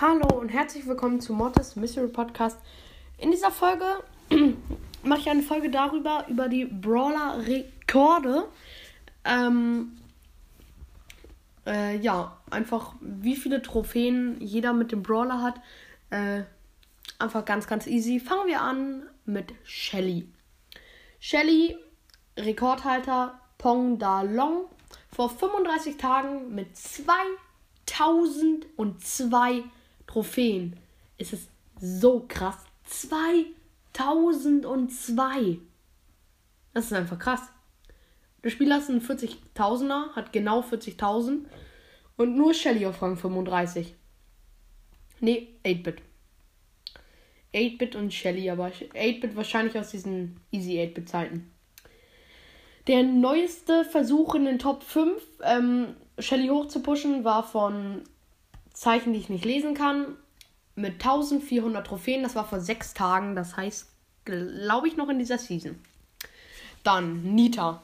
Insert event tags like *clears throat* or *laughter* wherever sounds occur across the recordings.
Hallo und herzlich willkommen zu Mortis Mystery Podcast. In dieser Folge *clears throat* mache ich eine Folge darüber, über die Brawler-Rekorde. Ähm, äh, ja, einfach wie viele Trophäen jeder mit dem Brawler hat. Äh, einfach ganz, ganz easy. Fangen wir an mit Shelly. Shelly, Rekordhalter Pong Da Long, vor 35 Tagen mit 2002 Trophäen. Es ist so krass. 2002. Das ist einfach krass. Der Spieler ist ein 40.000er, hat genau 40.000 und nur Shelly auf Rang 35. Nee, 8-Bit. 8-Bit und Shelly, aber 8-Bit wahrscheinlich aus diesen Easy 8-Bit Zeiten. Der neueste Versuch in den Top 5, ähm, Shelly hochzupushen, war von Zeichen, die ich nicht lesen kann, mit 1400 Trophäen. Das war vor sechs Tagen, das heißt, glaube ich, noch in dieser Season. Dann Nita.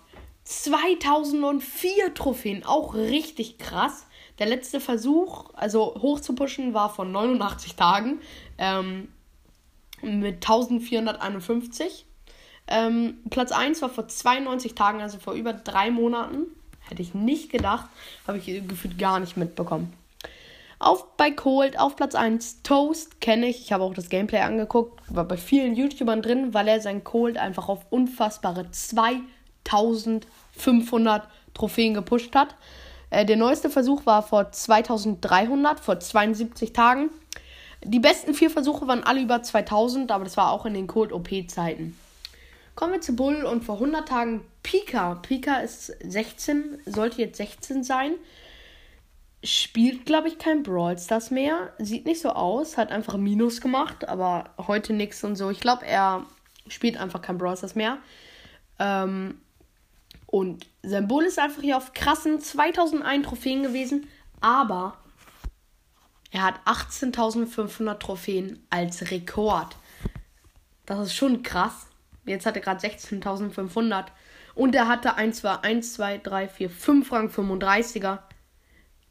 2004 Trophäen, auch richtig krass. Der letzte Versuch, also hochzupushen, war von 89 Tagen ähm, mit 1451. Ähm, Platz 1 war vor 92 Tagen, also vor über drei Monaten. Hätte ich nicht gedacht, habe ich gefühlt gar nicht mitbekommen. Auf bei Cold, auf Platz 1 Toast kenne ich. Ich habe auch das Gameplay angeguckt. War bei vielen YouTubern drin, weil er sein Cold einfach auf unfassbare 2500 Trophäen gepusht hat. Äh, der neueste Versuch war vor 2300, vor 72 Tagen. Die besten vier Versuche waren alle über 2000, aber das war auch in den Cold OP-Zeiten. Kommen wir zu Bull und vor 100 Tagen Pika. Pika ist 16, sollte jetzt 16 sein. Spielt, glaube ich, kein Brawl Stars mehr. Sieht nicht so aus, hat einfach Minus gemacht, aber heute nichts und so. Ich glaube, er spielt einfach kein Brawl Stars mehr. Ähm, und sein Bull ist einfach hier auf krassen 2001 Trophäen gewesen, aber er hat 18.500 Trophäen als Rekord. Das ist schon krass. Jetzt hat er gerade 16.500. Und er hatte 1, 2, 1, 2, 3, 4, 5 Rang 35er.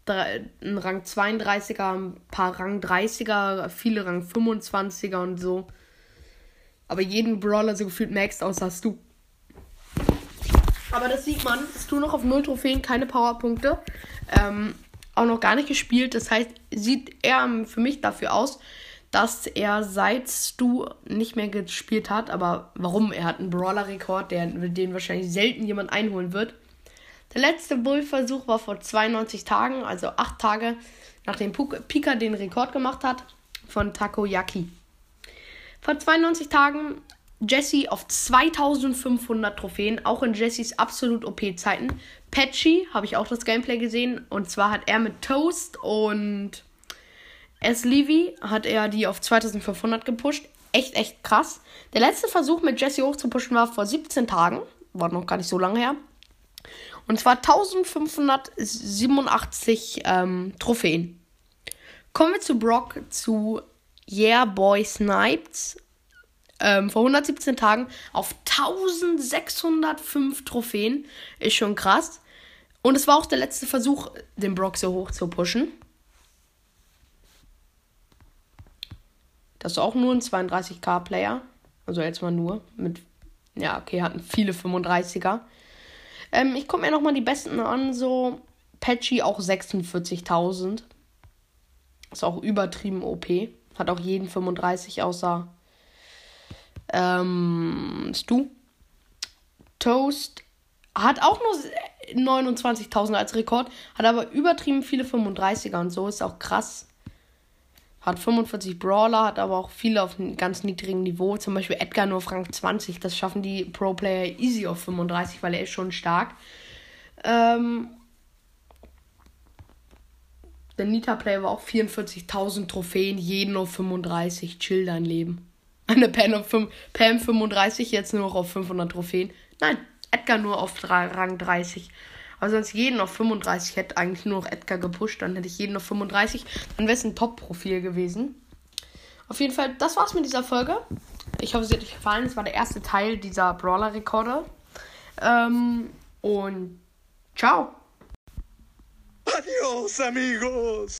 Ein Rang 32er, ein paar Rang 30er, viele Rang 25er und so. Aber jeden Brawler so gefühlt maxed aus hast du. Aber das sieht man. Es tun noch auf 0 Trophäen, keine Powerpunkte. Ähm, auch noch gar nicht gespielt. Das heißt, sieht er für mich dafür aus, dass er seit Stu nicht mehr gespielt hat. Aber warum? Er hat einen Brawler-Rekord, den wahrscheinlich selten jemand einholen wird. Der letzte Bull-Versuch war vor 92 Tagen, also 8 Tage, nachdem Pika den Rekord gemacht hat, von Takoyaki. Vor 92 Tagen Jesse auf 2500 Trophäen, auch in Jessys absolut OP-Zeiten. Patchy, habe ich auch das Gameplay gesehen, und zwar hat er mit Toast und S. Levy hat er die auf 2500 gepusht. Echt, echt krass. Der letzte Versuch mit Jesse hochzupushen war vor 17 Tagen. War noch gar nicht so lange her. Und zwar 1587 ähm, Trophäen. Kommen wir zu Brock, zu Yeah Boy Snipes. Ähm, vor 117 Tagen auf 1605 Trophäen. Ist schon krass. Und es war auch der letzte Versuch, den Brock so hoch zu pushen. Das ist auch nur ein 32k-Player. Also jetzt mal nur. Mit, ja, okay, hatten viele 35er. Ähm, ich gucke mir nochmal die besten an. So, Patchy auch 46.000. Ist auch übertrieben OP. Hat auch jeden 35 außer ähm, Stu. Toast hat auch nur 29.000 als Rekord. Hat aber übertrieben viele 35er und so. Ist auch krass hat 45 Brawler, hat aber auch viele auf einem ganz niedrigen Niveau. Zum Beispiel Edgar nur auf Rang 20. Das schaffen die Pro-Player easy auf 35, weil er ist schon stark. Ähm, der Nita-Player war auch 44.000 Trophäen, jeden auf 35. Chill dein Leben. Eine Pam, auf 5, Pam 35, jetzt nur noch auf 500 Trophäen. Nein, Edgar nur auf Rang 30. Aber sonst jeden auf 35 hätte eigentlich nur noch Edgar gepusht. Dann hätte ich jeden auf 35. Dann wäre es ein Top-Profil gewesen. Auf jeden Fall, das war's mit dieser Folge. Ich hoffe, es hat euch gefallen. Es war der erste Teil dieser Brawler-Rekorde. Ähm, und ciao. Adios, amigos.